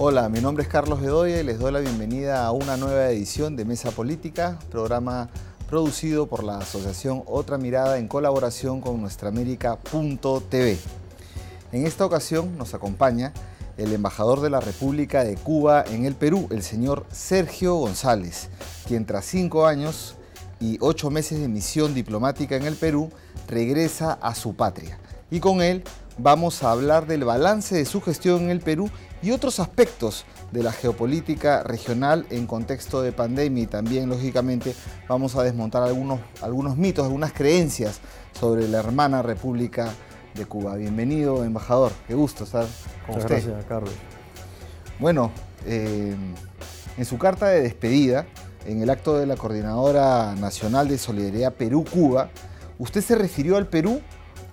Hola, mi nombre es Carlos Bedoya y les doy la bienvenida a una nueva edición de Mesa Política, programa producido por la Asociación Otra Mirada en colaboración con nuestraamérica.tv. En esta ocasión nos acompaña el embajador de la República de Cuba en el Perú, el señor Sergio González, quien tras cinco años y ocho meses de misión diplomática en el Perú, regresa a su patria. Y con él vamos a hablar del balance de su gestión en el Perú y otros aspectos de la geopolítica regional en contexto de pandemia y también, lógicamente, vamos a desmontar algunos, algunos mitos, algunas creencias sobre la hermana República de Cuba. Bienvenido, embajador. Qué gusto estar con Muchas usted. gracias, Carlos. Bueno, eh, en su carta de despedida, en el acto de la Coordinadora Nacional de Solidaridad Perú-Cuba, usted se refirió al Perú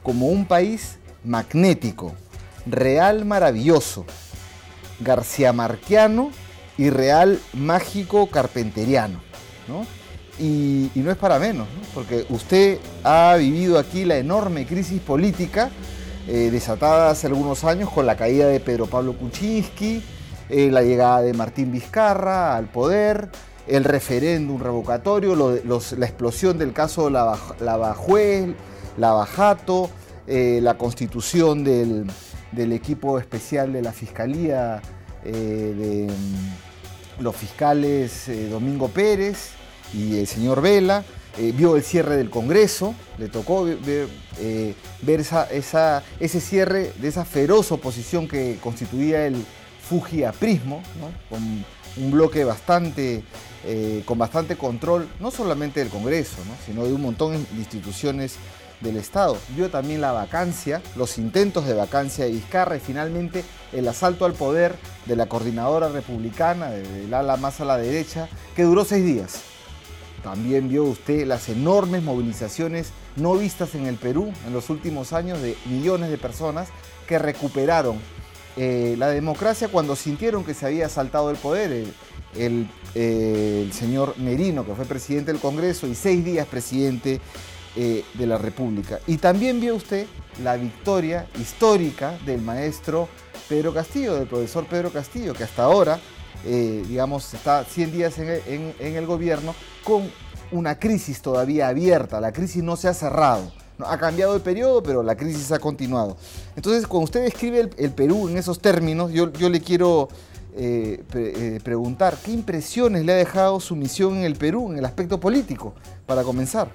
como un país magnético, real maravilloso, García Marquiano y real mágico carpenteriano. ¿no? Y, no es para menos, ¿no? porque usted ha vivido aquí la enorme crisis política eh, desatada hace algunos años con la caída de Pedro Pablo Kuczynski, eh, la llegada de Martín Vizcarra al poder, el referéndum revocatorio, la explosión del caso Lava- Lavajuel, Lavajato, eh, la constitución del, equipo especial de la Fiscalía eh, de mm, los fiscales eh, Domingo Pérez y el señor Vela, vio el cierre del Congreso, le tocó ve- ver, esa, ese cierre de esa feroz oposición que constituía el Fujiaprismo, ¿no? con un bloque bastante, con bastante control, no solamente del Congreso, ¿no? sino de un montón de instituciones del Estado. Vio también la vacancia, los intentos de vacancia de Vizcarra y finalmente el asalto al poder de la coordinadora republicana, del ala más a la derecha, que duró seis días. También vio usted las enormes movilizaciones no vistas en el Perú en los últimos años de millones de personas que recuperaron eh, la democracia cuando sintieron que se había asaltado el poder. El, el, eh, el señor Merino, que fue presidente del Congreso y seis días presidente eh, de la República. Y también vio usted la victoria histórica del maestro Pedro Castillo, del profesor Pedro Castillo, que hasta ahora, eh, digamos, está 100 días en el, gobierno con una crisis todavía abierta. La crisis no se ha cerrado. ¿no? Ha cambiado el periodo, pero la crisis ha continuado. Entonces, cuando usted describe el, Perú en esos términos, yo, le quiero eh, preguntar, ¿qué impresiones le ha dejado su misión en el Perú en el aspecto político? Para comenzar.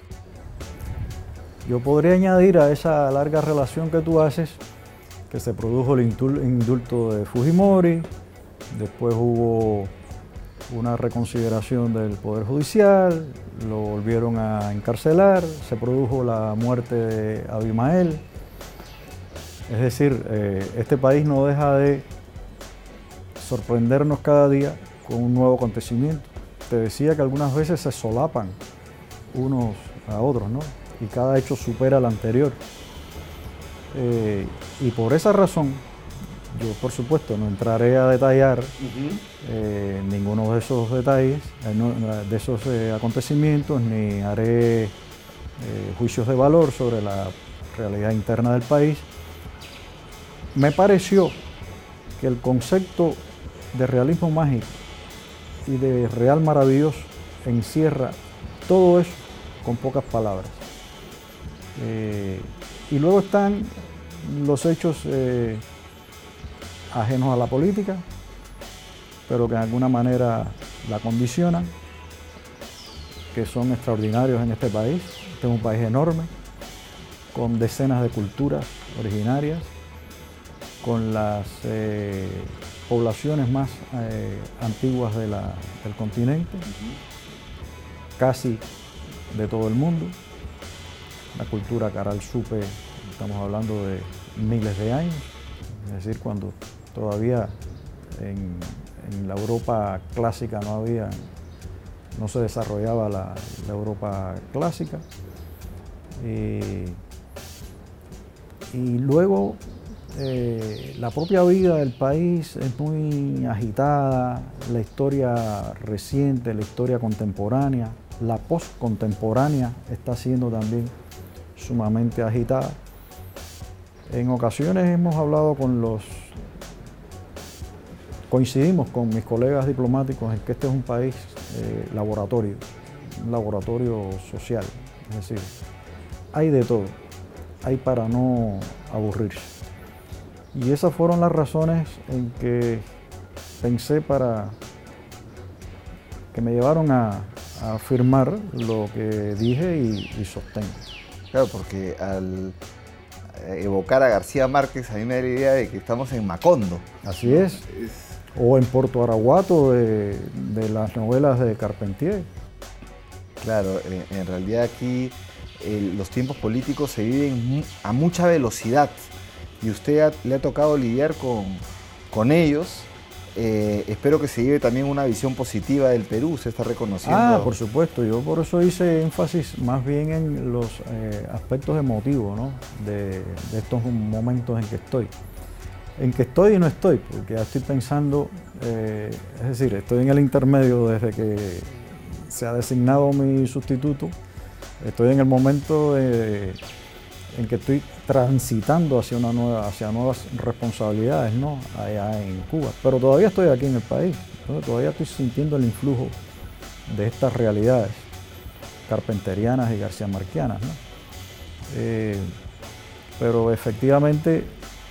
Yo podría añadir a esa larga relación que tú haces que se produjo el indul- indulto de Fujimori, después hubo una reconsideración del Poder Judicial, lo volvieron a encarcelar, se produjo la muerte de Abimael. Es decir, eh, este país no deja de sorprendernos cada día con un nuevo acontecimiento. Te decía que algunas veces se solapan unos a otros, ¿no? Y cada hecho supera al anterior. Eh, y por esa razón, yo por supuesto no entraré a detallar eh, ninguno de esos detalles, eh, no, de esos eh, acontecimientos, ni haré juicios de valor sobre la realidad interna del país. Me pareció que el concepto de realismo mágico y de real maravilloso encierra todo eso con pocas palabras. Eh, y luego están los hechos eh, ajenos a la política, pero que de alguna manera la condicionan, que son extraordinarios en este país. Este es un país enorme, con decenas de culturas originarias, con las eh, poblaciones más antiguas de la- del continente, casi de todo el mundo. La cultura Caral Supe, estamos hablando de miles de años, es decir, cuando todavía en, en la Europa clásica no había, no se desarrollaba la, la Europa clásica. Eh, y luego eh, la propia vida del país es muy agitada, la historia reciente, la historia contemporánea, la postcontemporánea está siendo también sumamente agitada. En ocasiones hemos hablado con los coincidimos con mis colegas diplomáticos en que este es un país eh, laboratorio, un laboratorio social, es decir, hay de todo, hay para no aburrirse. Y esas fueron las razones en que pensé para que me llevaron a, afirmar lo que dije y, sostengo. Claro, porque al evocar a García Márquez a mí me da la idea de que estamos en Macondo. Así es. O en Puerto Araguato de, las novelas de Carpentier. Claro, eh, en realidad aquí los tiempos políticos se viven a mucha velocidad y usted le ha tocado lidiar con, con ellos eh, espero que se lleve también una visión positiva del Perú, se está reconociendo. Ah, por supuesto, yo por eso hice énfasis más bien en los eh, aspectos emotivos de, estos momentos en que estoy. En que estoy y no estoy, porque ya estoy pensando, eh, es decir, estoy en el intermedio desde que se ha designado mi sustituto, estoy en el momento en que estoy transitando hacia, una nueva, hacia nuevas responsabilidades ¿no? allá en Cuba. Pero todavía estoy aquí en el país, todavía estoy sintiendo el influjo de estas realidades carpenterianas y garciamarquianas. ¿no? Eh, pero efectivamente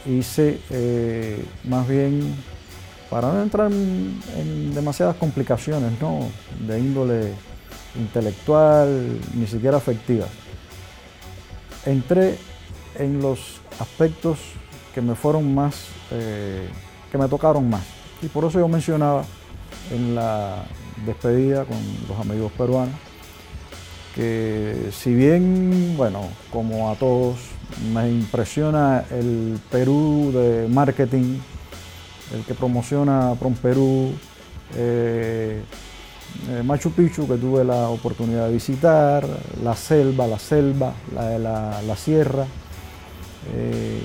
hice eh, más bien, para no entrar en, demasiadas complicaciones ¿no? de índole intelectual, ni siquiera afectiva, entré en los aspectos que me fueron más, eh, que me tocaron más. Y por eso yo mencionaba en la despedida con los amigos peruanos, que si bien, bueno, como a todos, me impresiona el Perú de marketing, el que promociona Prom Perú, eh, eh, Machu Picchu, que tuve la oportunidad de visitar, la selva, la selva, la, la, sierra, eh,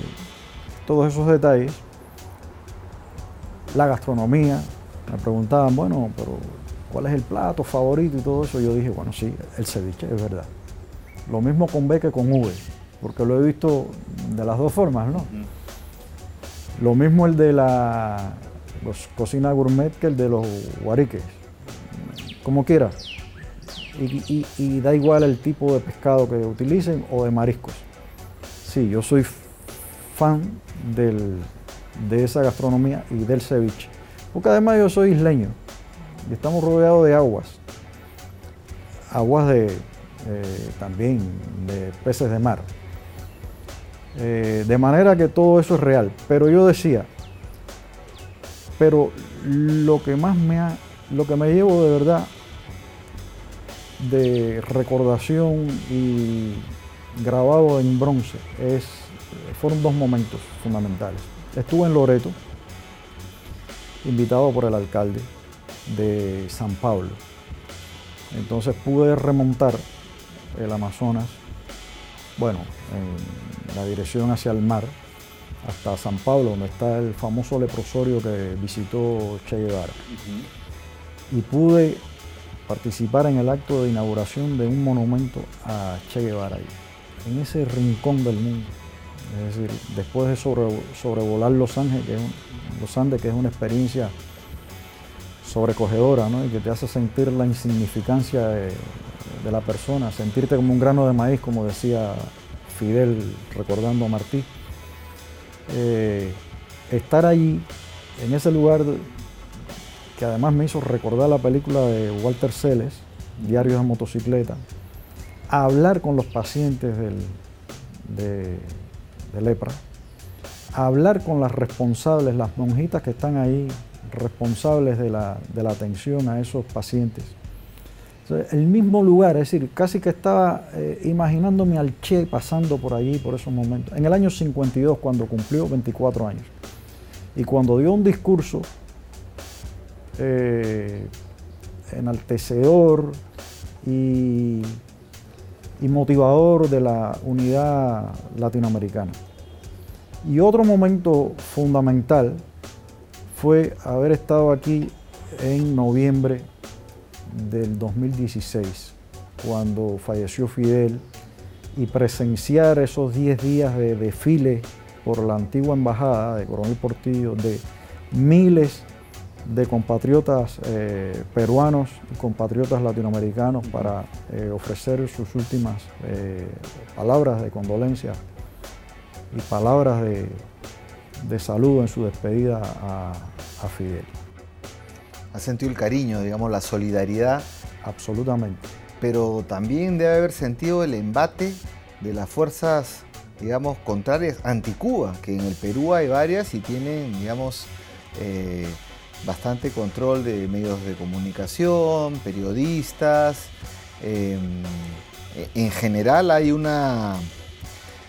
todos esos detalles. La gastronomía, me preguntaban, bueno, pero ¿cuál es el plato favorito y todo eso? Yo dije, bueno, sí, el ceviche, es verdad. Lo mismo con B que con V, porque lo he visto de las dos formas, ¿no? Lo mismo el de la cocina gourmet que el de los guariques como quiera. Y, da igual el tipo de pescado que utilicen o de mariscos. Sí, yo soy fan de esa gastronomía y del ceviche. Porque además yo soy isleño y estamos rodeados de aguas. Aguas de eh, también de peces de mar. Eh, de manera que todo eso es real. Pero yo decía, pero lo que más me ha, lo que me llevo de verdad de recordación y grabado en bronce es, fueron dos momentos fundamentales. Estuve en Loreto, invitado por el alcalde de San Pablo. Entonces pude remontar el Amazonas, bueno, en la dirección hacia el mar, hasta San Pablo, donde está el famoso leprosorio que visitó Che Guevara. Y pude participar en el acto de inauguración de un monumento a Che Guevara, en ese rincón del mundo. Es decir, después de sobrevolar Los Ángeles, que es Los Andes, que es una experiencia sobrecogedora, y que te hace sentir la insignificancia de, la persona, sentirte como un grano de maíz, como decía Fidel recordando a Martí. Eh, estar allí, en ese lugar que además me hizo recordar la película de Walter Celes, Diarios de Motocicleta, hablar con los pacientes de, lepra, hablar con las responsables, las monjitas que están ahí, responsables de la, atención a esos pacientes. el mismo lugar, es decir, casi que estaba eh, imaginándome al Che pasando por allí, por esos momentos. En el año 52, cuando cumplió 24 años, y cuando dio un discurso eh, enaltecedor y, motivador de la unidad latinoamericana. Y otro momento fundamental fue haber estado aquí en noviembre del 2016, cuando falleció Fidel, y presenciar esos 10 días de desfile por la antigua embajada de Coronel Portillo de miles de compatriotas eh, peruanos y compatriotas latinoamericanos para eh, ofrecer sus últimas eh, palabras de condolencia y palabras de, saludo en su despedida a, a Fidel. ¿Ha sentido el cariño, digamos, la solidaridad? Absolutamente. Pero también debe haber sentido el embate de las fuerzas, digamos, contrarias anti-Cuba, que en el Perú hay varias y tienen, digamos, bastante control de medios de comunicación, periodistas. Em, en general hay una,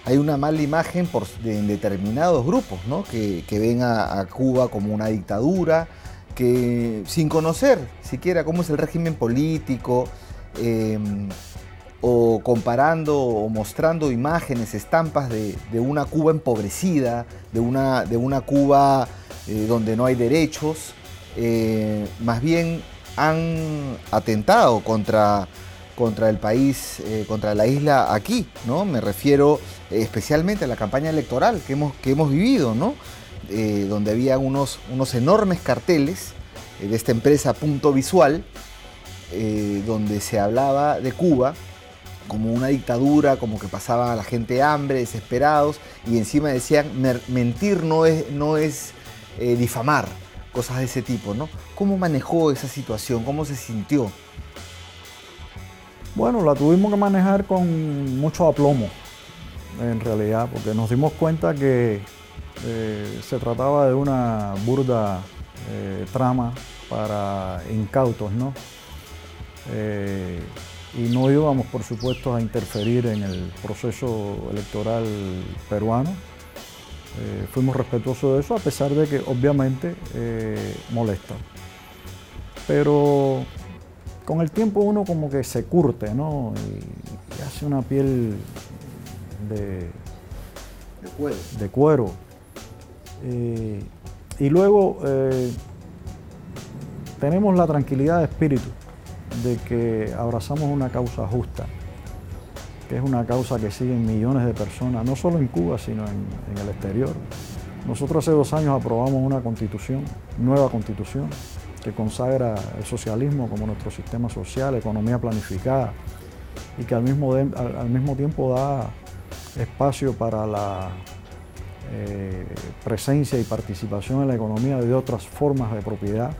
hay una mala imagen por, en determinados grupos que, ven a, Cuba como una dictadura, que sin conocer siquiera cómo es el régimen político, em, o comparando o mostrando imágenes, estampas de, una Cuba empobrecida, de una, de una Cuba eh, donde no hay derechos, eh, más bien han atentado contra, contra el país, eh, contra la isla aquí, ¿no? Me refiero especialmente a la campaña electoral que hemos, que hemos vivido, ¿no? donde había unos, unos enormes carteles de esta empresa Punto Visual, donde se hablaba de Cuba como una dictadura, como que pasaba a la gente hambre, desesperados, y encima decían, mentir no es, no es eh, difamar, cosas de ese tipo, ¿no? ¿Cómo manejó esa situación? ¿Cómo se sintió? Bueno, la tuvimos que manejar con mucho aplomo, en realidad, porque nos dimos cuenta que eh, se trataba de una burda eh, trama para incautos, ¿no? y no íbamos, por supuesto, a interferir en el proceso electoral peruano. Eh, fuimos respetuosos de eso, a pesar de que obviamente eh, molesta. Pero con el tiempo uno como que se curte, ¿no? Y, hace una piel de, de cuero. Eh, y luego tenemos la tranquilidad de espíritu de que abrazamos una causa justa que es una causa que siguen millones de personas, no solo en Cuba, sino en, el exterior. Nosotros hace dos años aprobamos una constitución, nueva constitución, que consagra el socialismo como nuestro sistema social, economía planificada, y que al mismo, al, mismo tiempo da espacio para la eh, presencia y participación en la economía de otras formas de propiedad.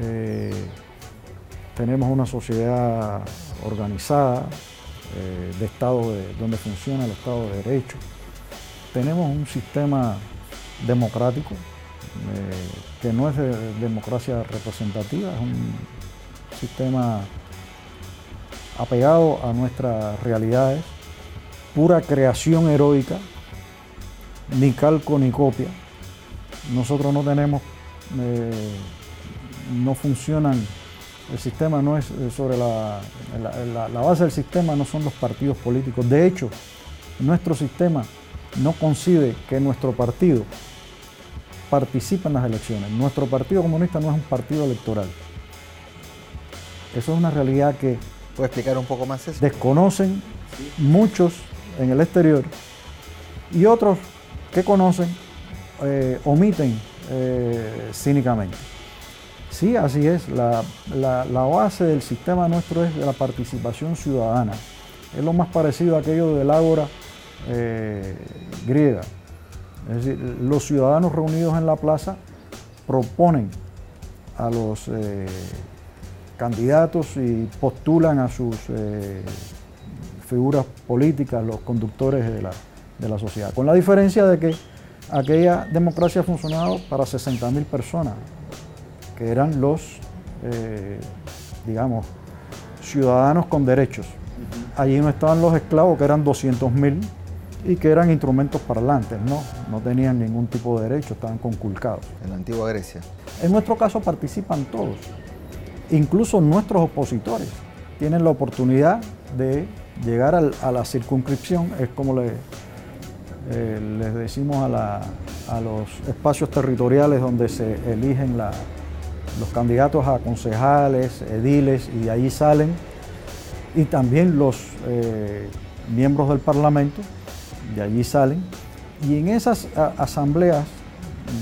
Eh, tenemos una sociedad organizada, eh, de Estado de, donde funciona el Estado de Derecho. Tenemos un sistema democrático eh, que no es de democracia representativa, es un sistema apegado a nuestras realidades, pura creación heroica, ni calco ni copia. Nosotros no tenemos, eh, no funcionan el sistema no es eh, sobre la, la, base del sistema no son los partidos políticos. De hecho, nuestro sistema no concibe que nuestro partido participe en las elecciones. Nuestro Partido Comunista no es un partido electoral. Eso es una realidad que... ¿Puede explicar un poco más eso? Desconocen muchos en el exterior y otros que conocen eh, omiten eh, cínicamente. Sí, así es. La, base del sistema nuestro es la participación ciudadana. Es lo más parecido a aquello del ágora eh, griega. Es decir, los ciudadanos reunidos en la plaza proponen a los eh, candidatos y postulan a sus eh, figuras políticas, los conductores de la, de la sociedad. Con la diferencia de que aquella democracia ha funcionado para 60.000 personas que eran los, eh, digamos, ciudadanos con derechos. Allí no estaban los esclavos, que eran 200.000 y que eran instrumentos parlantes, ¿no? No tenían ningún tipo de derecho, estaban conculcados. En la antigua Grecia. En nuestro caso participan todos, incluso nuestros opositores. Tienen la oportunidad de llegar a la circunscripción, es como le, eh, les decimos a, a los espacios territoriales donde se eligen la, los candidatos a concejales, ediles, y de ahí salen, y también los eh, miembros del Parlamento, de allí salen, y en esas asambleas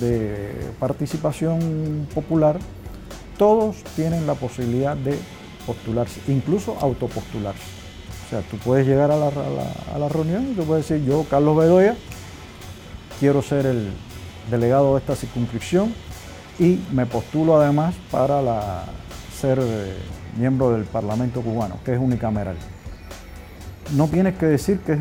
de participación popular, todos tienen la posibilidad de postularse, incluso autopostularse. O sea, tú puedes llegar a la, reunión y tú puedes decir, yo, Carlos Bedoya, quiero ser el delegado de esta circunscripción y me postulo además para ser eh, miembro del Parlamento cubano, que es unicameral. No tienes que decir que,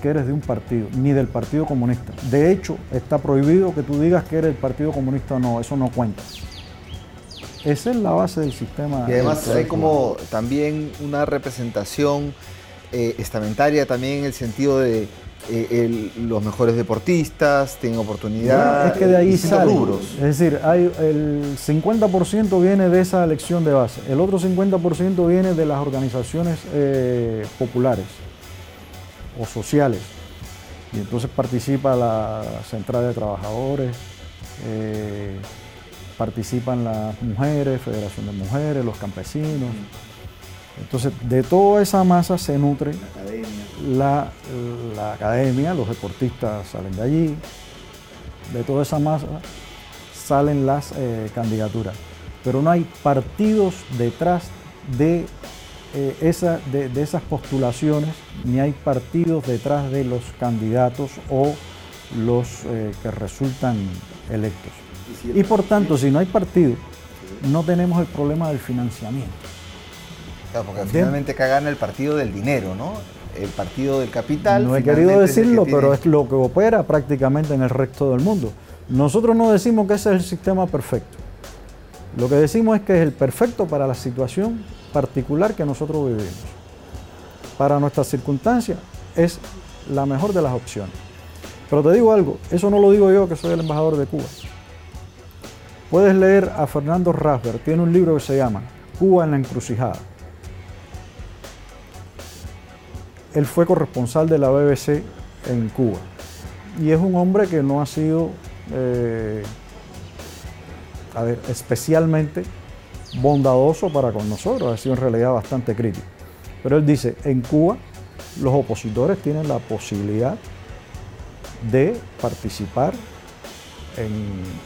que eres de un partido, ni del Partido Comunista. De hecho, está prohibido que tú digas que eres del Partido Comunista o no, eso no cuenta. Esa es la base del sistema. Y además hay como también una representación eh, estamentaria también en el sentido de eh, los mejores deportistas tienen oportunidad. es que de ahí sale. Es decir, hay, el 50% viene de esa elección de base, el otro 50% viene de las organizaciones eh, populares o sociales. Y entonces participa la Central de Trabajadores, participan las mujeres, Federación de Mujeres, los campesinos. Entonces, de toda esa masa se nutre la academia, los deportistas salen de allí, de toda esa masa salen las eh, candidaturas. Pero no hay partidos detrás de, eh, esa, de, esas postulaciones, ni hay partidos detrás de los candidatos o los eh, que resultan electos. Y por tanto, si no hay partido, no tenemos el problema del financiamiento. Claro, porque finalmente gana el partido del dinero, ¿no? El partido del capital. No he querido decirlo, pero es lo que opera prácticamente en el resto del mundo. Nosotros no decimos que ese es el sistema perfecto. Lo que decimos es que es el perfecto para la situación particular que nosotros vivimos. Para nuestras circunstancias es la mejor de las opciones. Pero te digo algo, eso no lo digo yo que soy el embajador de Cuba. Puedes leer a Fernando Rasberg, tiene un libro que se llama Cuba en la encrucijada. Él fue corresponsal de la BBC en Cuba y es un hombre que no ha sido, eh, especialmente bondadoso para con nosotros, ha sido en realidad bastante crítico. Pero él dice, en Cuba los opositores tienen la posibilidad de participar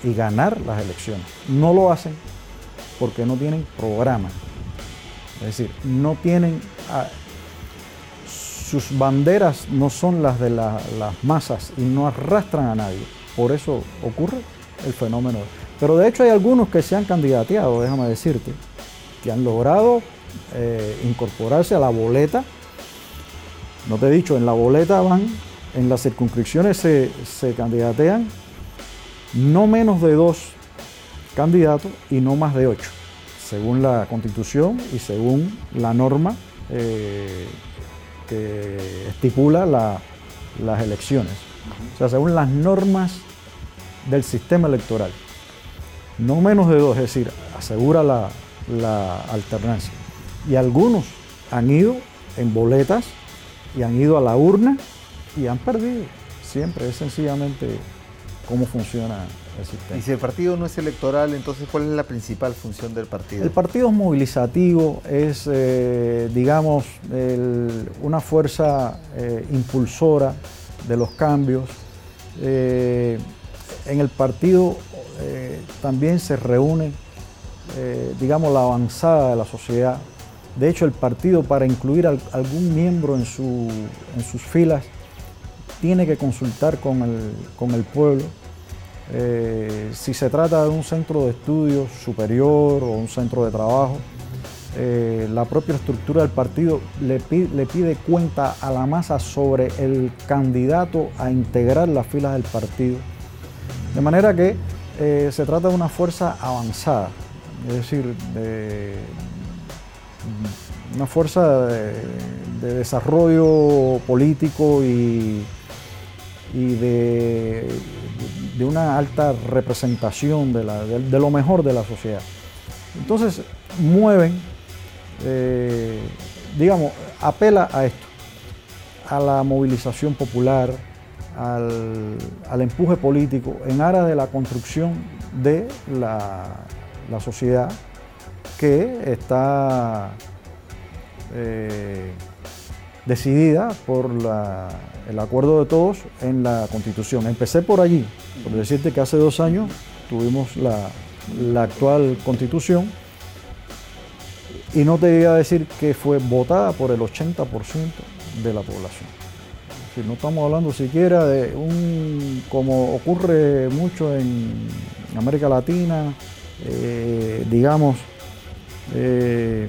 y ganar las elecciones. No lo hacen porque no tienen programa. Es decir, no tienen... Sus banderas no son las de las masas y no arrastran a nadie. Por eso ocurre el fenómeno. Pero de hecho hay algunos que se han candidateado, déjame decirte, que han logrado eh, incorporarse a la boleta. No te he dicho, en la boleta van, en las circunscripciones se, se candidatean no menos de dos candidatos y no más de ocho, según la constitución y según la norma eh, que estipula las elecciones. O sea, según las normas del sistema electoral. No menos de dos, es decir, asegura la, la alternancia. Y algunos han ido en boletas y han ido a la urna y han perdido. Siempre es sencillamente cómo funciona. Y si el partido no es electoral, entonces ¿cuál es la principal función del partido? El partido es movilizativo, es, eh, digamos, una fuerza eh, impulsora de los cambios. Eh, en el partido también se reúne, digamos, la avanzada de la sociedad. De hecho, el partido para incluir a algún miembro en, su, en sus filas tiene que consultar con el, pueblo. Eh, si se trata de un centro de estudios superior o un centro de trabajo, eh, la propia estructura del partido le pide, cuenta a la masa sobre el candidato a integrar las filas del partido. De manera que eh, se trata de una fuerza avanzada, es decir, de, una fuerza de desarrollo político y de, de una alta representación de, lo mejor de la sociedad. Entonces mueven, eh, digamos, apela a esto, a la movilización popular, al, empuje político en aras de la construcción de la, sociedad que está, eh, decidida por el acuerdo de todos en la Constitución. Empecé por allí, por decirte que hace dos años tuvimos la, actual Constitución y no te iba a decir que fue votada por el 80% de la población. Si no estamos hablando siquiera de un, como ocurre mucho en América Latina, eh, digamos, eh,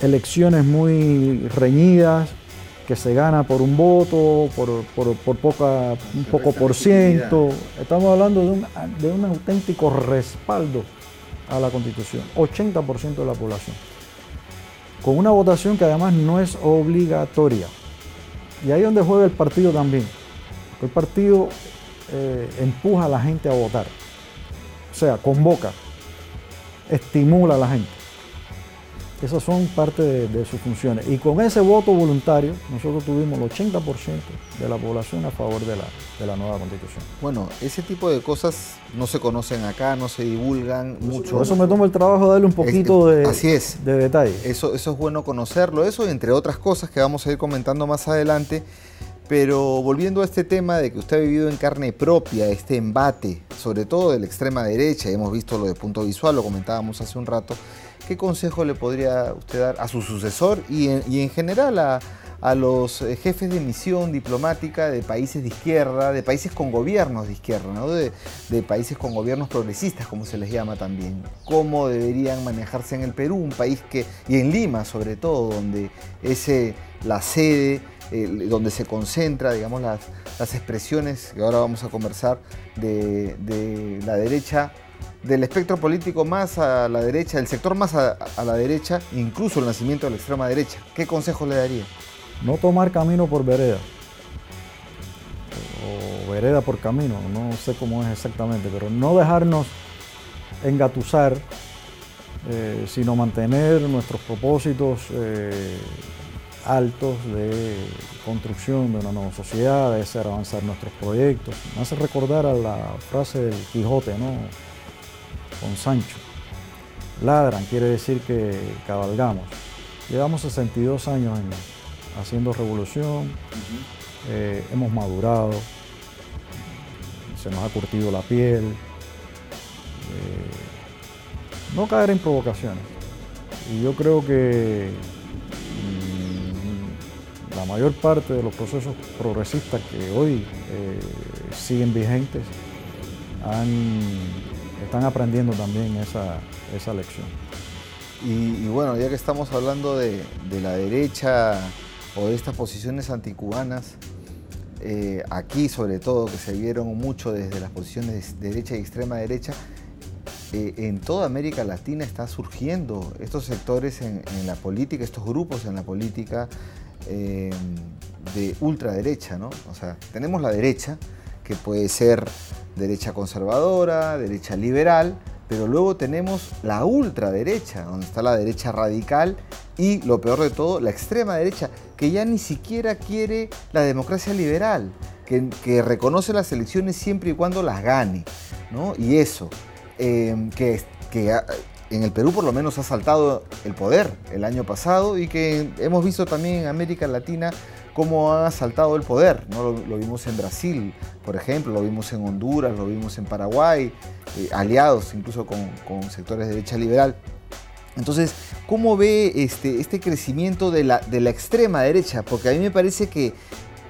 elecciones muy reñidas, que se gana por un voto, por, poca, un poco por ciento. Estamos hablando de un, de un auténtico respaldo a la Constitución, 80% de la población. Con una votación que además no es obligatoria. Y ahí es donde juega el partido también. El partido eh, empuja a la gente a votar. O sea, convoca, estimula a la gente. Esas son parte de, sus funciones. Y con ese voto voluntario, nosotros tuvimos el 80% de la población a favor de la, de la nueva constitución. Bueno, ese tipo de cosas no se conocen acá, no se divulgan mucho. Por eso me tomo el trabajo de darle un poquito de, así es. de detalle. Eso, eso es bueno conocerlo, eso entre otras cosas que vamos a ir comentando más adelante. Pero volviendo a este tema de que usted ha vivido en carne propia este embate, sobre todo de la extrema derecha, y hemos visto lo de punto visual, lo comentábamos hace un rato, ¿qué consejo le podría usted dar a su sucesor y en, general a, los eh, jefes de misión diplomática de países de izquierda, de países con gobiernos de izquierda, ¿no? de, países con gobiernos progresistas, como se les llama también? ¿Cómo deberían manejarse en el Perú, un país que, y en Lima sobre todo, donde es la sede, donde se concentra, digamos, las, expresiones que ahora vamos a conversar de la derecha del espectro político más a la derecha, del sector más a, la derecha, incluso el nacimiento de la extrema derecha. ¿Qué consejo le daría? No tomar camino por vereda. O vereda por camino, no sé cómo es exactamente, pero no dejarnos engatusar, eh, sino mantener nuestros propósitos eh, altos de construcción de una nueva sociedad, de hacer avanzar nuestros proyectos. Me hace recordar a la frase del Quijote, ¿no? Con Sancho. Ladran quiere decir que cabalgamos. Llevamos 62 años haciendo revolución, eh, hemos madurado, se nos ha curtido la piel. Eh, no caer en provocaciones. Y yo creo que mm, la mayor parte de los procesos progresistas que hoy eh, siguen vigentes han están aprendiendo también esa, lección. Y, bueno, ya que estamos hablando de, la derecha o de estas posiciones anticubanas, eh, aquí sobre todo, que se vieron mucho desde las posiciones de derecha y extrema derecha, eh, en toda América Latina está surgiendo estos sectores en, la política, estos grupos en la política eh, de ultraderecha, ¿no? O sea, tenemos la derecha, que puede ser derecha conservadora, derecha liberal, pero luego tenemos la ultraderecha, donde está la derecha radical y, lo peor de todo, la extrema derecha, que ya ni siquiera quiere la democracia liberal, que, reconoce las elecciones siempre y cuando las gane. ¿no? Y eso, em, que, que en el Perú por lo menos ha saltado el poder el año pasado y que hemos visto también en América Latina cómo han asaltado el poder. ¿no? Lo, vimos en Brasil, por ejemplo, lo vimos en Honduras, lo vimos en Paraguay, eh, aliados incluso con, sectores de derecha liberal. Entonces, ¿cómo ve este, este crecimiento de la, extrema derecha? Porque a mí me parece que,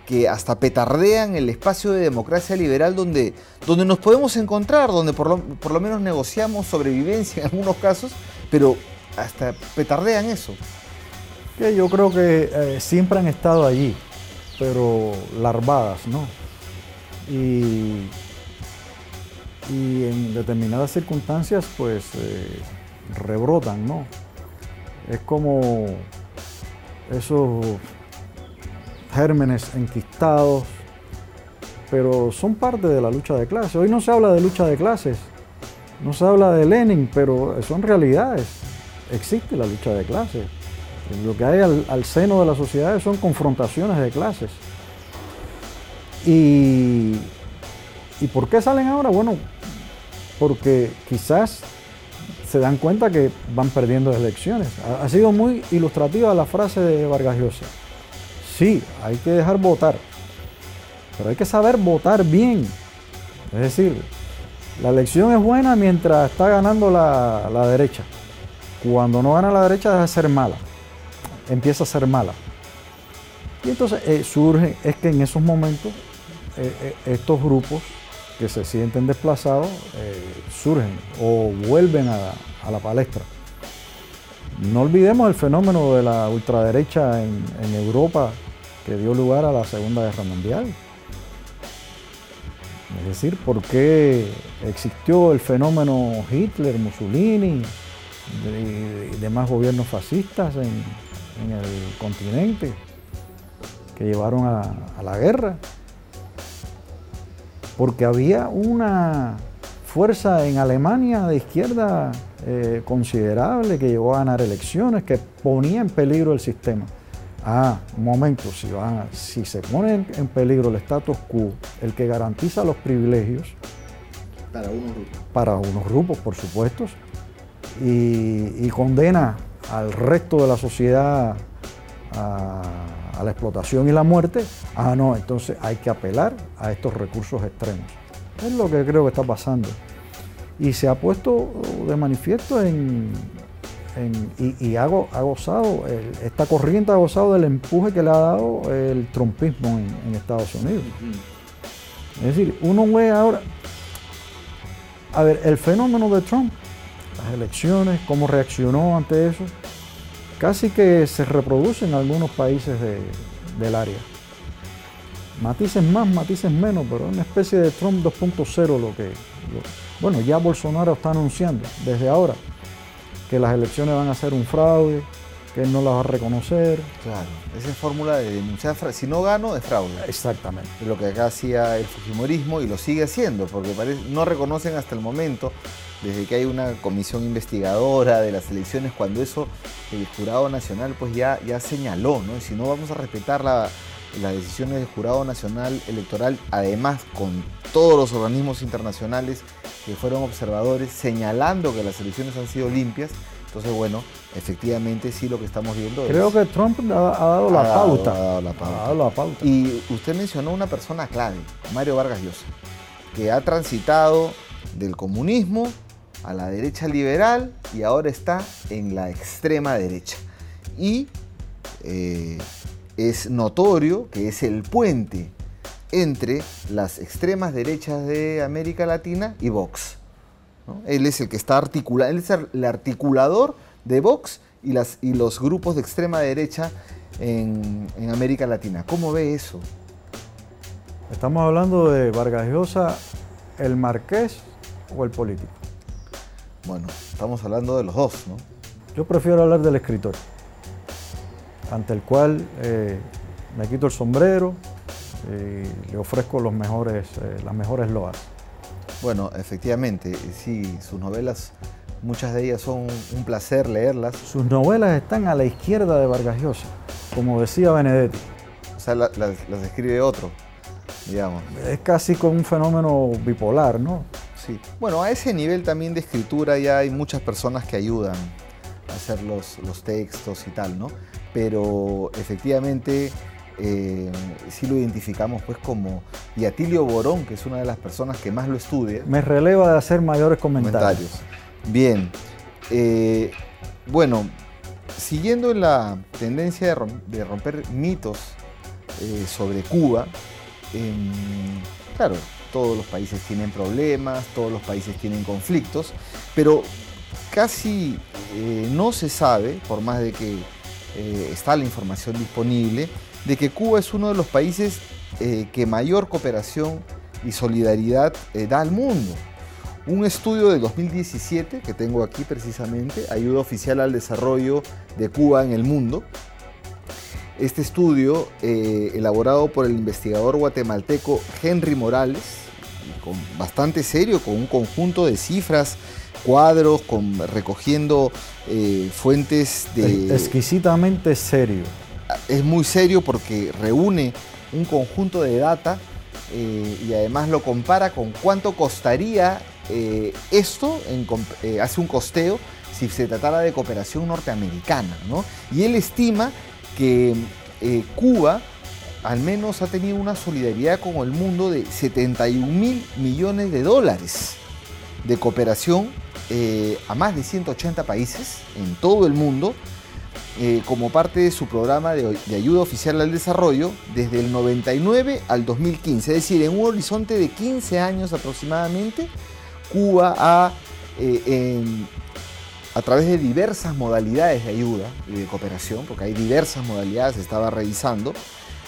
que hasta petardean el espacio de democracia liberal donde, donde nos podemos encontrar, donde por lo, por lo menos negociamos sobrevivencia en algunos casos, pero hasta petardean eso yo creo que eh, siempre han estado allí, pero larvadas, ¿no? Y, en determinadas circunstancias, pues eh, rebrotan, ¿no? Es como esos gérmenes enquistados, pero son parte de la lucha de clases. Hoy no se habla de lucha de clases, no se habla de Lenin, pero son realidades. Existe la lucha de clases. Lo que hay al, seno de la sociedad son confrontaciones de clases. Y, ¿Y por qué salen ahora? Bueno, porque quizás se dan cuenta que van perdiendo elecciones. Ha, sido muy ilustrativa la frase de Vargas Llosa. Sí, hay que dejar votar, pero hay que saber votar bien. Es decir, la elección es buena mientras está ganando la, derecha. Cuando no gana la derecha deja de ser mala, empieza a ser mala. Y entonces eh, surge, es que en esos momentos eh, eh, estos grupos que se sienten desplazados surgen o vuelven a, la palestra. No olvidemos el fenómeno de la ultraderecha en, en Europa que dio lugar a la Segunda Guerra Mundial. Es decir, ¿por qué existió el fenómeno Hitler, Mussolini y demás gobiernos fascistas en, el continente que llevaron a, la guerra? Porque había una fuerza en Alemania de izquierda eh, considerable que llegó a ganar elecciones, que ponía en peligro el sistema ah, un momento, si, si se pone en peligro el status quo, el que garantiza los privilegios, para unos grupos, para unos grupos por supuesto, y, condena al resto de la sociedad a, a, la explotación y la muerte, ah, no, entonces hay que apelar a estos recursos extremos. Es lo que creo que está pasando. Y se ha puesto de manifiesto en, y, ha, gozado, esta corriente ha gozado del empuje que le ha dado el trumpismo en, Estados Unidos. Es decir, uno ve ahora, a ver, el fenómeno de Trump, las elecciones, cómo reaccionó ante eso, casi que se reproduce en algunos países del área. Matices más, matices menos, pero es una especie de Trump 2.0 lo que... bueno, ya Bolsonaro está anunciando desde ahora que las elecciones van a ser un fraude, que él no las va a reconocer. Claro, esa es fórmula de denunciar, si no gano es fraude. Exactamente. Es lo que acá hacía el Fujimorismo y lo sigue haciendo, porque no reconocen hasta el momento, desde que hay una comisión investigadora de las elecciones, cuando eso el Jurado Nacional pues ya, ya señaló, ¿no? Y si no vamos a respetar las decisiones del Jurado Nacional Electoral, además con todos los organismos internacionales que fueron observadores señalando que las elecciones han sido limpias. Entonces, bueno, efectivamente sí lo que estamos viendo Creo que Trump ha, dado, la pauta. ha dado la pauta. Ha dado la pauta. Y usted mencionó una persona clave, Mario Vargas Llosa, que ha transitado del comunismo a la derecha liberal y ahora está en la extrema derecha. Y eh, es notorio que es el puente entre las extremas derechas de América Latina y Vox. Él es el que está articulado, él es el articulador de Vox y, las, y los grupos de extrema derecha en, América Latina. ¿Cómo ve eso? Estamos hablando de Vargas Llosa, el marqués o el político. Bueno, estamos hablando de los dos, ¿no? Yo prefiero hablar del escritor, ante el cual eh, me quito el sombrero, y le ofrezco los mejores, eh, las mejores loas. Bueno, efectivamente, sí, sus novelas, muchas de ellas son un placer leerlas. Sus novelas están a la izquierda de Vargas Llosa, como decía Benedetti. O sea, las, escribe otro, digamos. Es casi como un fenómeno bipolar, ¿no? Sí. Bueno, a ese nivel también de escritura ya hay muchas personas que ayudan hacer los, los textos y tal, ¿no? Pero efectivamente eh, sí lo identificamos pues como y Atilio Borón, que es una de las personas que más lo estudia. Me releva de hacer mayores comentarios. Bien. Eh, bueno, siguiendo en la tendencia de, romper mitos eh, sobre Cuba, claro, todos los países tienen problemas, todos los países tienen conflictos, pero casi no se sabe, por más de que está la información disponible, de que Cuba es uno de los países eh, que mayor cooperación y solidaridad eh, da al mundo. Un estudio de 2017 que tengo aquí precisamente, Ayuda Oficial al Desarrollo de Cuba en el Mundo. Este estudio, eh, elaborado por el investigador guatemalteco Henry Morales, con, bastante serio, con un conjunto de cifras, cuadros, con, recogiendo fuentes de... Exquisitamente serio es muy serio porque reúne un conjunto de data eh, y además lo compara con cuánto costaría eh, esto, eh, hace un costeo si se tratara de cooperación norteamericana. Y él estima que eh, Cuba al menos ha tenido una solidaridad con el mundo de 71 mil millones de dólares de cooperación eh, a más de 180 países en todo el mundo eh, como parte de su programa de, ayuda oficial al desarrollo desde el 99 al 2015. Es decir, en un horizonte de 15 años aproximadamente, Cuba ha, eh, a través de diversas modalidades de ayuda y de cooperación, porque hay diversas modalidades, estaba revisando,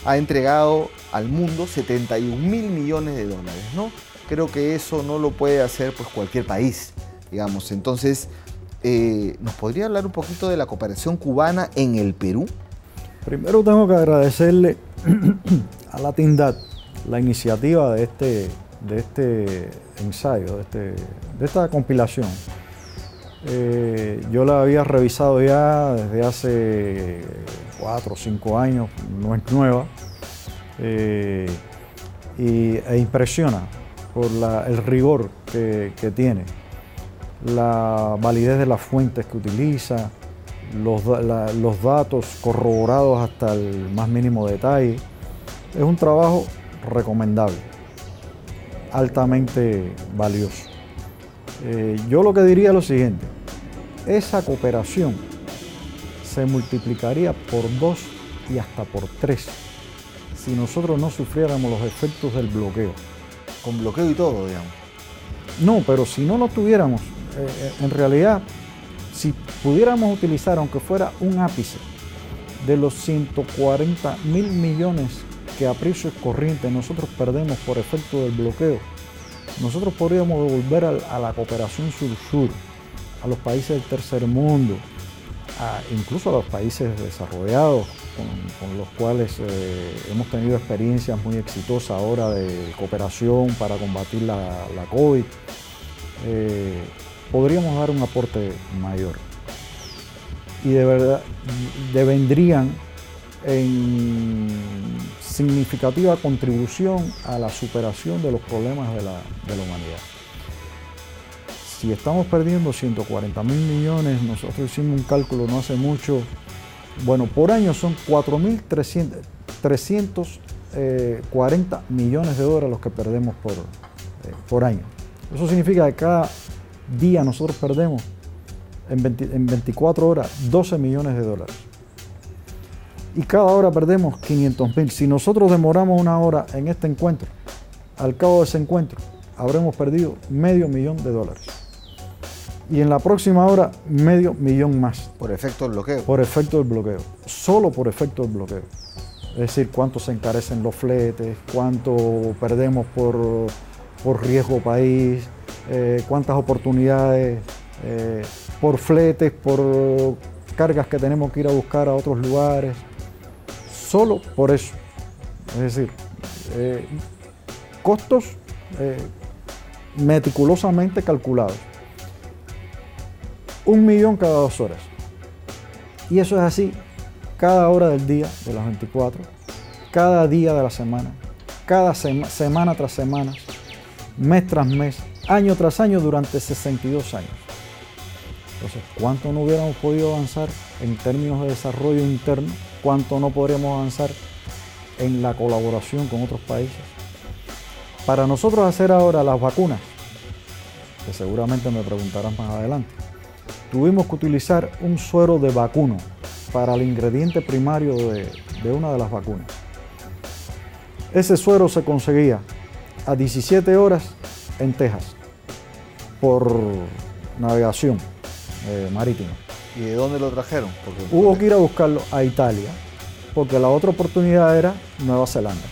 ha entregado al mundo 71 mil millones de dólares. ¿no? Creo que eso no lo puede hacer pues, cualquier país, digamos. Entonces, eh, ¿Nos podría hablar un poquito de la cooperación cubana en el Perú? Primero tengo que agradecerle a la TINDAD la iniciativa de este, de este ensayo, de, este, de esta compilación. Eh, yo la había revisado ya desde hace cuatro o cinco años, no es nueva, eh, y, e impresiona por el rigor que tiene la validez de las fuentes que utiliza, los, datos corroborados hasta el más mínimo detalle. Es un trabajo recomendable, altamente valioso. Eh, yo lo que diría es lo siguiente, esa cooperación se multiplicaría por dos y hasta por tres si nosotros no sufriéramos los efectos del bloqueo. Con bloqueo y todo, digamos. No, pero si no lo tuviéramos, eh, eh, en realidad, si pudiéramos utilizar, aunque fuera un ápice, de los 140 mil millones que a precios corrientes nosotros perdemos por efecto del bloqueo, nosotros podríamos devolver a, la cooperación sur-sur, a los países del tercer mundo, incluso a los países desarrollados, con, los cuales eh, hemos tenido experiencias muy exitosas ahora de cooperación para combatir la, la COVID podríamos dar un aporte mayor. Y de verdad devendrían en significativa contribución a la superación de los problemas de la, humanidad. Si estamos perdiendo 140 mil millones, nosotros hicimos un cálculo no hace mucho, bueno, por año son 4.340 eh, millones de dólares los que perdemos por, eh, por año. Eso significa que cada día nosotros perdemos en, 24 horas 12 millones de dólares. Y cada hora perdemos 500 mil. Si nosotros demoramos una hora en este encuentro, al cabo de ese encuentro, habremos perdido medio millón de dólares. Y en la próxima hora, medio millón más. Por efecto del bloqueo. Por efecto del bloqueo. Solo por efecto del bloqueo. Es decir, cuánto se encarecen los fletes, cuánto perdemos por, por riesgo país, eh, cuántas oportunidades eh, por fletes, por cargas que tenemos que ir a buscar a otros lugares, solo por eso. Es decir, eh, costos meticulosamente calculados. Un millón cada dos horas. Y eso es así cada hora del día, de las 24, cada día de la semana, cada semana tras semana, mes tras mes, año tras año durante 62 años. Entonces, ¿cuánto no hubiéramos podido avanzar en términos de desarrollo interno? ¿Cuánto no podríamos avanzar en la colaboración con otros países? Para nosotros hacer ahora las vacunas, que seguramente me preguntarán más adelante, tuvimos que utilizar un suero de vacuno para el ingrediente primario de, una de las vacunas. Ese suero se conseguía a 17 horas en Texas por navegación eh, marítima. ¿Y de dónde lo trajeron? Hubo que ir a buscarlo a Italia, porque la otra oportunidad era Nueva Zelanda.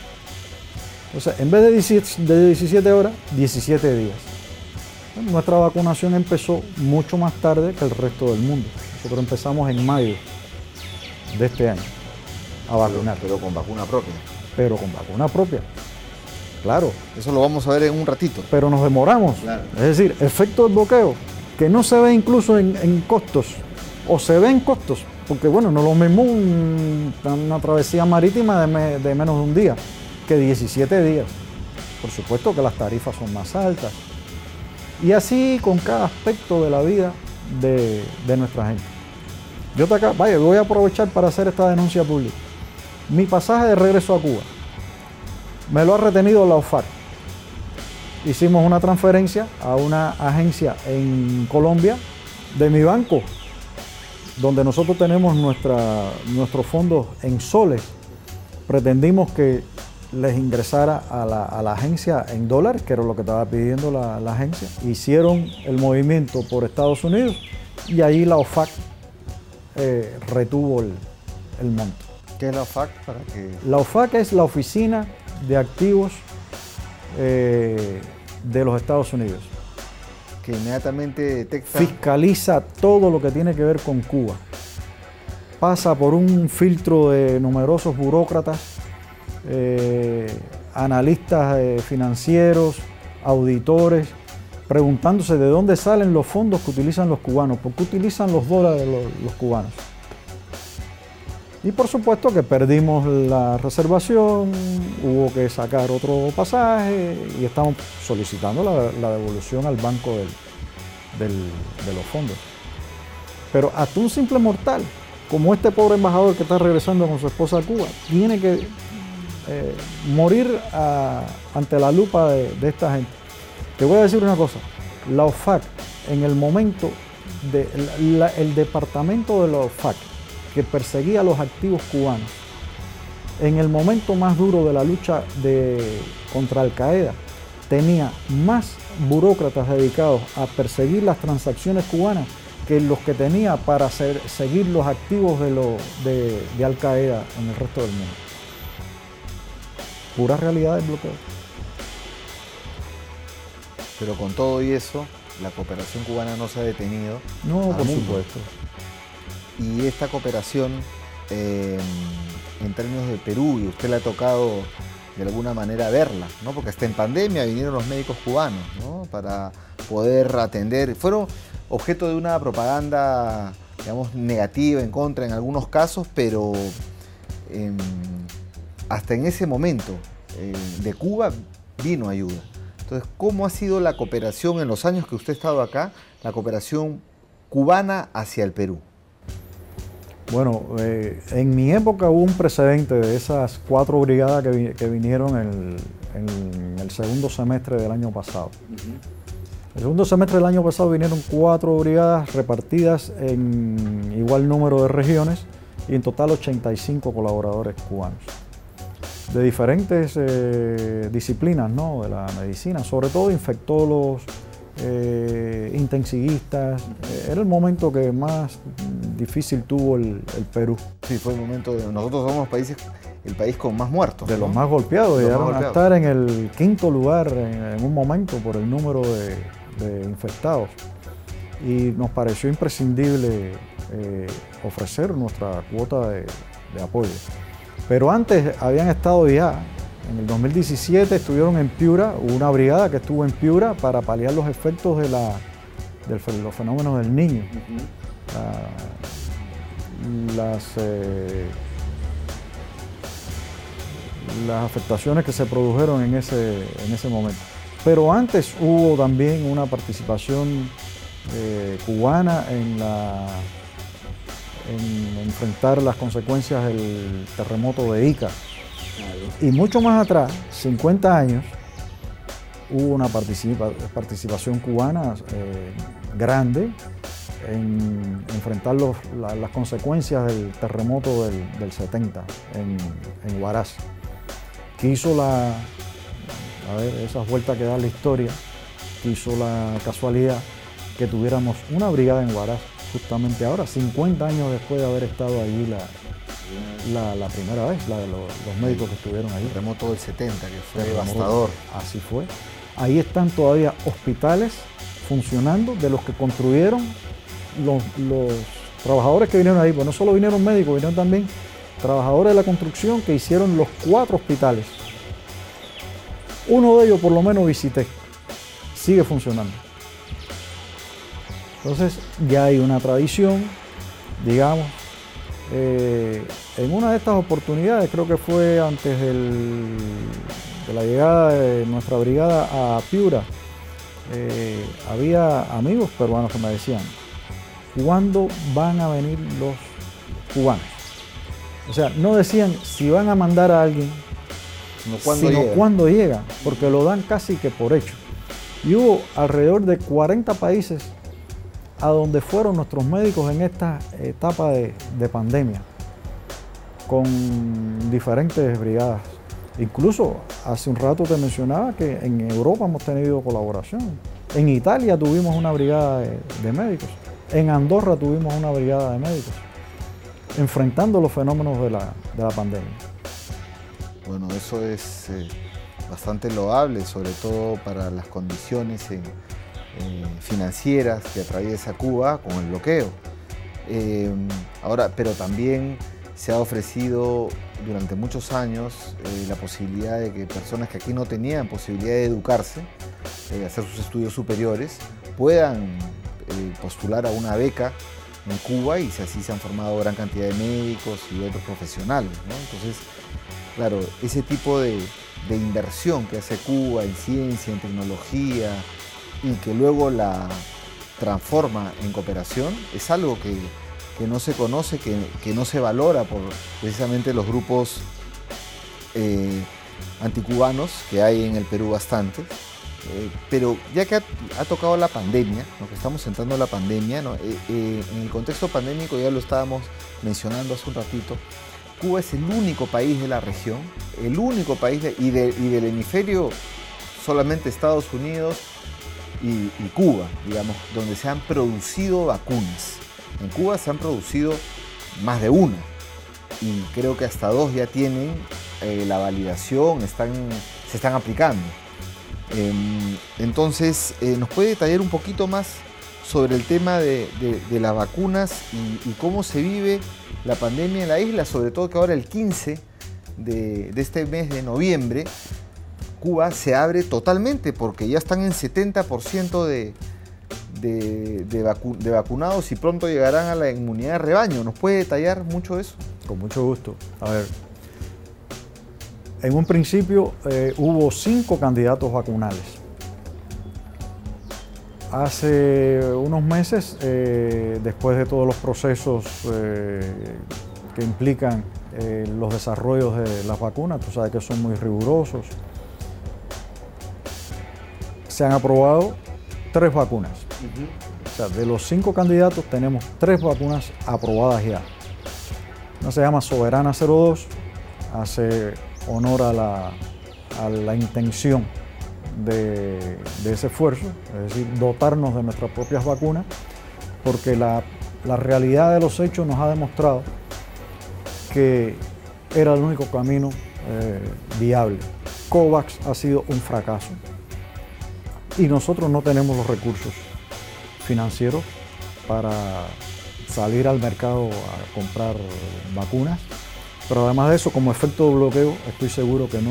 Entonces, en vez de 17, horas, 17 días. nuestra vacunación empezó mucho más tarde que el resto del mundo. Nosotros empezamos en mayo de este año a vacunar. pero con vacuna propia. Pero con vacuna propia. Claro. Eso lo vamos a ver en un ratito. Pero nos demoramos. Es decir, efecto del bloqueo, que no se ve incluso en, costos, o se ve en costos, porque bueno, no lo mismo una travesía marítima de, menos de un día que 17 días. Por supuesto que las tarifas son más altas. Y así con cada aspecto de la vida de, nuestra gente. Yo te acá, vaya, voy a aprovechar para hacer esta denuncia pública. Mi pasaje de regreso a Cuba me lo ha retenido la OFAC. Hicimos una transferencia a una agencia en Colombia de mi banco, donde nosotros tenemos nuestra, nuestros fondos en soles. Pretendimos que les ingresara a la, agencia en dólares, que era lo que estaba pidiendo la, agencia. Hicieron el movimiento por Estados Unidos y ahí la OFAC eh, retuvo el, monto. ¿Qué es la OFAC? Para que... La OFAC es la Oficina de Activos eh, de los Estados Unidos. Que inmediatamente detecta... Fiscaliza todo lo que tiene que ver con Cuba. Pasa por un filtro de numerosos burócratas eh, analistas eh, financieros, auditores, preguntándose de dónde salen los fondos que utilizan los cubanos, por qué utilizan los dólares los, cubanos. Y por supuesto que perdimos la reservación, hubo que sacar otro pasaje y estamos solicitando la, devolución al banco de los fondos. Pero hasta un simple mortal, como este pobre embajador que está regresando con su esposa a Cuba, tiene que eh, morir ante la lupa de, esta gente. Te voy a decir una cosa, la OFAC en el momento del departamento de la OFAC que perseguía los activos cubanos, en el momento más duro de la lucha de, contra Al Qaeda, tenía más burócratas dedicados a perseguir las transacciones cubanas que los que tenía para seguir los activos de, de Al Qaeda en el resto del mundo pura realidad del bloqueo. Pero con todo y eso, la cooperación cubana no se ha detenido. No, por supuesto. Y esta cooperación, em, en términos de Perú, y usted le ha tocado de alguna manera verla, ¿no? Porque hasta en pandemia vinieron los médicos cubanos, ¿no? Para poder atender. Fueron objeto de una propaganda, digamos, negativa en contra en algunos casos, pero em, hasta en ese momento eh, de Cuba vino ayuda. Entonces, ¿cómo ha sido la cooperación en los años que usted ha estado acá, la cooperación cubana hacia el Perú? Bueno, eh, en mi época hubo un precedente de esas cuatro brigadas que, vinieron en, el segundo semestre del año pasado. El segundo semestre del año pasado vinieron cuatro brigadas repartidas en igual número de regiones y en total 85 colaboradores cubanos de diferentes eh, disciplinas ¿no? de la medicina, sobre todo infectólogos, eh, intensivistas. Eh, era el momento que más difícil tuvo el, Perú. Sí, fue el momento de. Nosotros somos países, el país con más muertos. De los más golpeados, llegaron a estar en el quinto lugar en, un momento por el número de, infectados. Y nos pareció imprescindible ofrecer nuestra cuota de apoyo. Pero antes habían estado ya, en el 2017 estuvieron en Piura, hubo una brigada que estuvo en Piura para paliar los efectos de, la, los fenómenos del niño. las, eh, las afectaciones que se produjeron en ese, en ese momento. Pero antes hubo también una participación eh, cubana en la en enfrentar las consecuencias del terremoto de Ica. Y mucho más atrás, 50 años, hubo una participación cubana eh, grande en enfrentar las consecuencias del terremoto del, 70 en, en, Huaraz. Quiso la, a ver, esas vueltas que da la historia, quiso la casualidad que tuviéramos una brigada en Huaraz justamente ahora, 50 años después de haber estado allí la, la, primera vez, la de los, médicos que estuvieron ahí. El remoto del 70, que fue devastador. Así fue. Ahí están todavía hospitales funcionando de los que construyeron los, trabajadores que vinieron ahí, pues no solo vinieron médicos, vinieron también trabajadores de la construcción que hicieron los cuatro hospitales. Uno de ellos por lo menos visité. Sigue funcionando. Entonces ya hay una tradición, digamos. Eh, en una de estas oportunidades, creo que fue antes de la llegada de nuestra brigada a Piura, eh, había amigos peruanos que me decían, ¿cuándo van a venir los cubanos? O sea, no decían si van a mandar a alguien, Sino cuándo sino llega. porque lo dan casi que por hecho. Y hubo alrededor de 40 países a donde fueron nuestros médicos en esta etapa de, de pandemia, con diferentes brigadas. Incluso hace un rato te mencionaba que en Europa hemos tenido colaboración. En Italia tuvimos una brigada de, de médicos. En Andorra tuvimos una brigada de médicos, enfrentando los fenómenos de la, de la pandemia. Bueno, eso es eh, bastante loable, sobre todo para las condiciones en- eh, financieras que atraviesa Cuba con el bloqueo. Eh, ahora, pero también se ha ofrecido durante muchos años eh, la posibilidad de que personas que aquí no tenían posibilidad de educarse, de hacer sus estudios superiores, puedan eh, postular a una beca en Cuba y así se han formado gran cantidad de médicos y otros profesionales. Entonces, claro, ese tipo de inversión que hace Cuba en ciencia, en tecnología y que luego la transforma en cooperación es algo que, que no se conoce, que, que no se valora por precisamente los grupos eh, anticubanos que hay en el Perú bastante. Eh, pero ya que ha, tocado la pandemia, ¿no? que estamos entrando a la pandemia. Eh, en el contexto pandémico ya lo estábamos mencionando hace un ratito, Cuba es el único país de la región, el único país y del hemisferio solamente Estados Unidos y, Cuba, digamos, donde se han producido vacunas. En Cuba se han producido más de una y creo que hasta dos ya tienen eh, la validación, están, se están aplicando. Em, entonces, eh, ¿nos puede detallar un poquito más sobre el tema de, las vacunas y, cómo se vive la pandemia en la isla? Sobre todo que ahora el 15 de, de este mes de noviembre, Cuba se abre totalmente porque ya están en 70% de, de, de vacu- de vacunados y pronto llegarán a la inmunidad de rebaño. ¿Nos puede detallar mucho eso? Con mucho gusto. A ver, en un principio eh, hubo cinco candidatos vacunales. Hace unos meses, eh, después de todos los procesos eh, que implican los desarrollos de las vacunas, tú sabes que son muy rigurosos, se han aprobado tres vacunas. O sea, de los cinco candidatos tenemos tres vacunas aprobadas ya. Una se llama Soberana 02, hace honor a la, a la intención de, de ese esfuerzo, es decir, dotarnos de nuestras propias vacunas, porque la, la realidad de los hechos nos ha demostrado que era el único camino eh, viable. COVAX ha sido un fracaso y nosotros no tenemos los recursos financieros para salir al mercado a comprar vacunas. Pero además de eso, como efecto de bloqueo, estoy seguro que no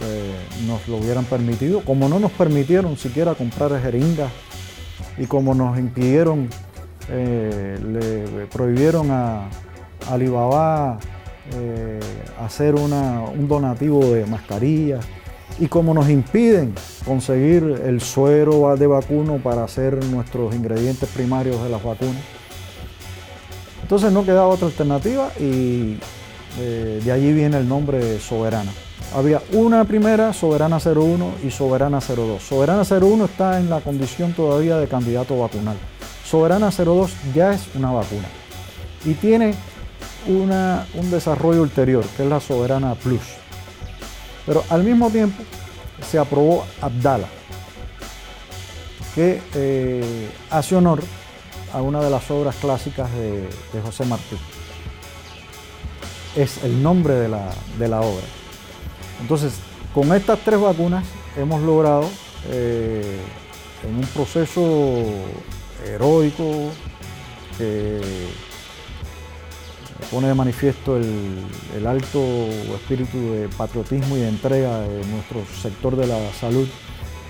eh, nos lo hubieran permitido, como no nos permitieron siquiera comprar jeringas y como nos impidieron, eh, le prohibieron a Alibaba eh, hacer un donativo de mascarillas y como nos impiden conseguir el suero de vacuno para hacer nuestros ingredientes primarios de las vacunas. Entonces no quedaba otra alternativa y eh, de allí viene el nombre Soberana. Había una primera, Soberana 01 y Soberana 02. Soberana 01 está en la condición todavía de candidato vacunal. Soberana 02 ya es una vacuna y tiene una- un desarrollo ulterior, que es la Soberana Plus. Pero al mismo tiempo se aprobó Abdala, que eh, hace honor a una de las obras clásicas de, José Martí. Es el nombre de la, de la obra. Entonces, con estas tres vacunas hemos logrado, eh, en un proceso heroico, que pone de manifiesto el, alto espíritu de patriotismo y de entrega de nuestro sector de la salud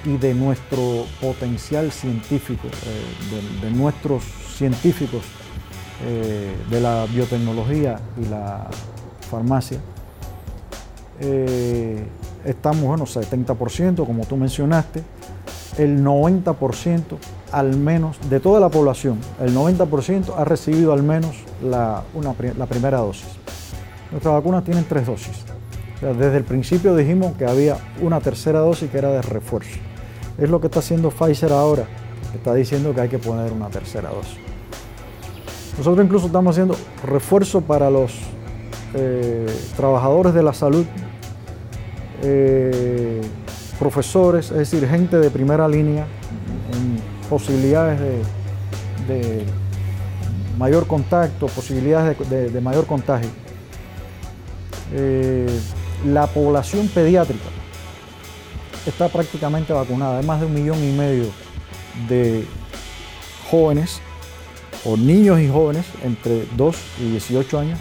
y de nuestro potencial científico, eh, de, de nuestros científicos eh, de la biotecnología y la farmacia. Eh, estamos, bueno, 70%, como tú mencionaste, el 90% al menos de toda la población, el 90% ha recibido al menos la, una la primera dosis. Nuestras vacunas tienen tres dosis. desde el principio dijimos que había una tercera dosis que era de refuerzo. Es lo que está haciendo Pfizer ahora, está diciendo que hay que poner una tercera dosis. Nosotros incluso estamos haciendo refuerzo para los eh, trabajadores de la salud, eh, profesores, es decir, gente de primera línea en posibilidades de, mayor contacto, posibilidades de, mayor contagio. Eh, la población pediátrica está prácticamente vacunada. Hay más de un millón y medio de jóvenes o niños y jóvenes entre 2 y 18 años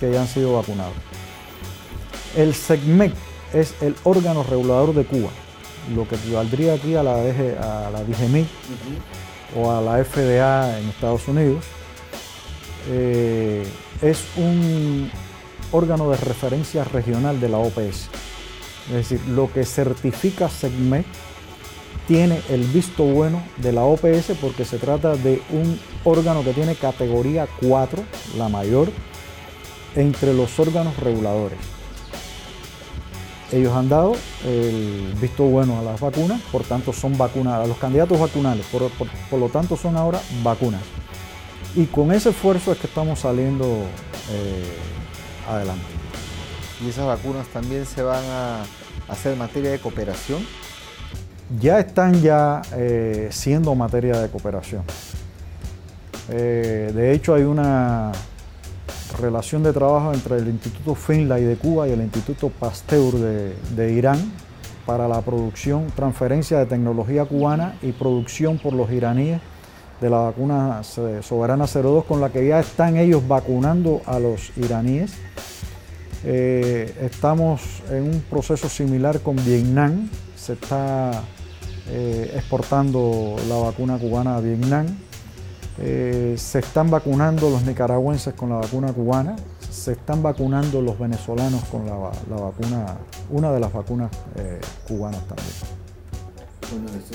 que ya han sido vacunados. El SEGMEC es el órgano regulador de Cuba, lo que equivaldría aquí a la, a la DGMIC o a la FDA en Estados Unidos. Eh, es un órgano de referencia regional de la OPS. Es decir, lo que certifica SEGMEC tiene el visto bueno de la OPS porque se trata de un órgano que tiene categoría 4, la mayor, entre los órganos reguladores. Ellos han dado el visto bueno a las vacunas, por tanto son vacunadas, a los candidatos vacunales, por, lo tanto son ahora vacunas. Y con ese esfuerzo es que estamos saliendo eh, adelante. ¿Y esas vacunas también se van a hacer materia de cooperación? Ya están ya eh, siendo materia de cooperación. Eh, de hecho hay una relación de trabajo entre el Instituto Finlay de Cuba y el Instituto Pasteur de, Irán para la producción, transferencia de tecnología cubana y producción por los iraníes de la vacuna Soberana 02 con la que ya están ellos vacunando a los iraníes. Eh, estamos en un proceso similar con Vietnam, se está eh, exportando la vacuna cubana a Vietnam. Eh, se están vacunando los nicaragüenses con la vacuna cubana, se están vacunando los venezolanos con la, vacuna, una de las vacunas eh, cubanas también.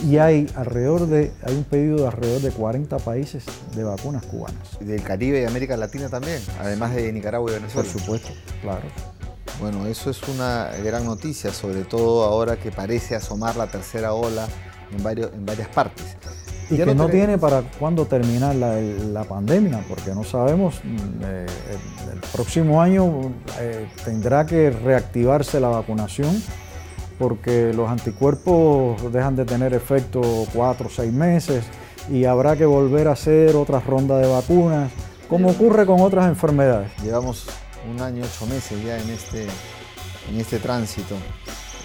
y hay alrededor de, hay un pedido de alrededor de 40 países de vacunas cubanas. ¿Y del Caribe y América Latina también, además de Nicaragua y Venezuela. Por supuesto, claro. Bueno, eso es una gran noticia, sobre todo ahora que parece asomar la tercera ola en, varios, en varias partes. Y que no, tiene para cuándo terminar la, pandemia, porque no sabemos, mm, eh, el, próximo año eh, tendrá que reactivarse la vacunación, porque los anticuerpos dejan de tener efecto cuatro o seis meses y habrá que volver a hacer otra ronda de vacunas, como ocurre con otras enfermedades. Llevamos un año, ocho meses ya en este, en este tránsito.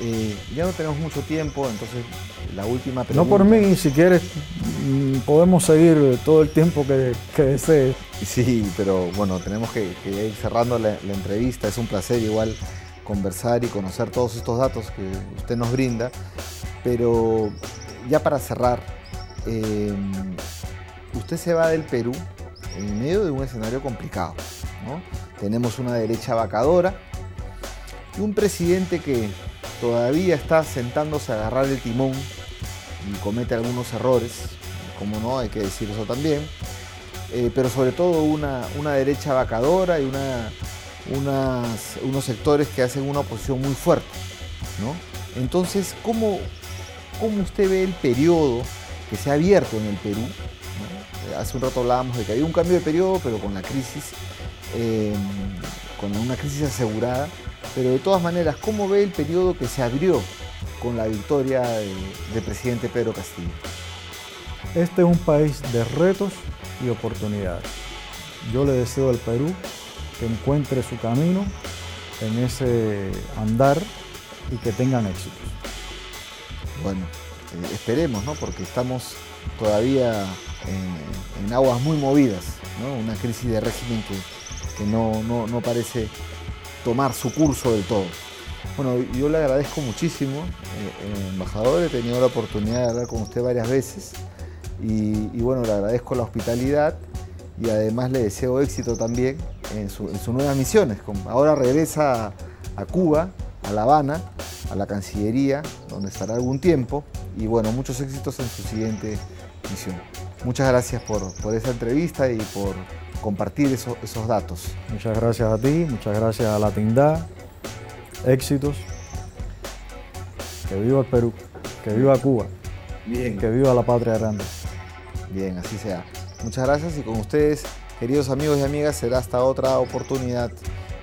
Eh, ya no tenemos mucho tiempo, entonces la última pregunta. No por mí, si quieres, mm, podemos seguir todo el tiempo que, que desees. Sí, pero bueno, tenemos que, ir cerrando la, entrevista. Es un placer igual conversar y conocer todos estos datos que usted nos brinda. Pero ya para cerrar, em, usted se va del Perú en medio de un escenario complicado. Tenemos una derecha vacadora y un presidente que todavía está sentándose a agarrar el timón y comete algunos errores, como no, hay que decir eso también, eh, pero sobre todo una, una derecha vacadora y unos sectores que hacen una oposición muy fuerte. ¿no? Entonces, ¿cómo, ¿cómo usted ve el periodo que se ha abierto en el Perú? Hace un rato hablábamos de que había un cambio de periodo, pero con la crisis, eh, con una crisis asegurada pero de todas maneras, ¿cómo ve el periodo que se abrió con la victoria del presidente Pedro Castillo? Este es un país de retos y oportunidades. Yo le deseo al Perú que encuentre su camino en ese andar y que tengan éxito. Bueno, eh, esperemos, ¿no? Porque estamos todavía en, aguas muy movidas, ¿no? Una crisis de régimen que, no, no parece tomar su curso del todo. Bueno, yo le agradezco muchísimo, eh, eh, embajador, he tenido la oportunidad de hablar con usted varias veces y, bueno, le agradezco la hospitalidad y además le deseo éxito también en, sus nuevas misiones. Ahora regresa a, Cuba, a La Habana, a la Cancillería, donde estará algún tiempo y bueno, muchos éxitos en su siguiente misión. Muchas gracias por, por esa entrevista y por compartir esos, datos. Muchas gracias a ti, muchas gracias a la Tindad, éxitos, que viva el Perú, que viva Cuba, Bien. que viva la patria grande. Bien, así sea. Muchas gracias y con ustedes, queridos amigos y amigas, será hasta otra oportunidad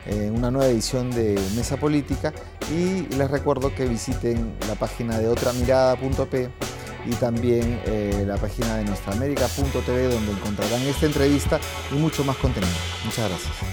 en una nueva edición de Mesa Política y les recuerdo que visiten la página de otramirada.p y también eh, la página de nuestraamérica.tv donde encontrarán esta entrevista y mucho más contenido. Muchas gracias.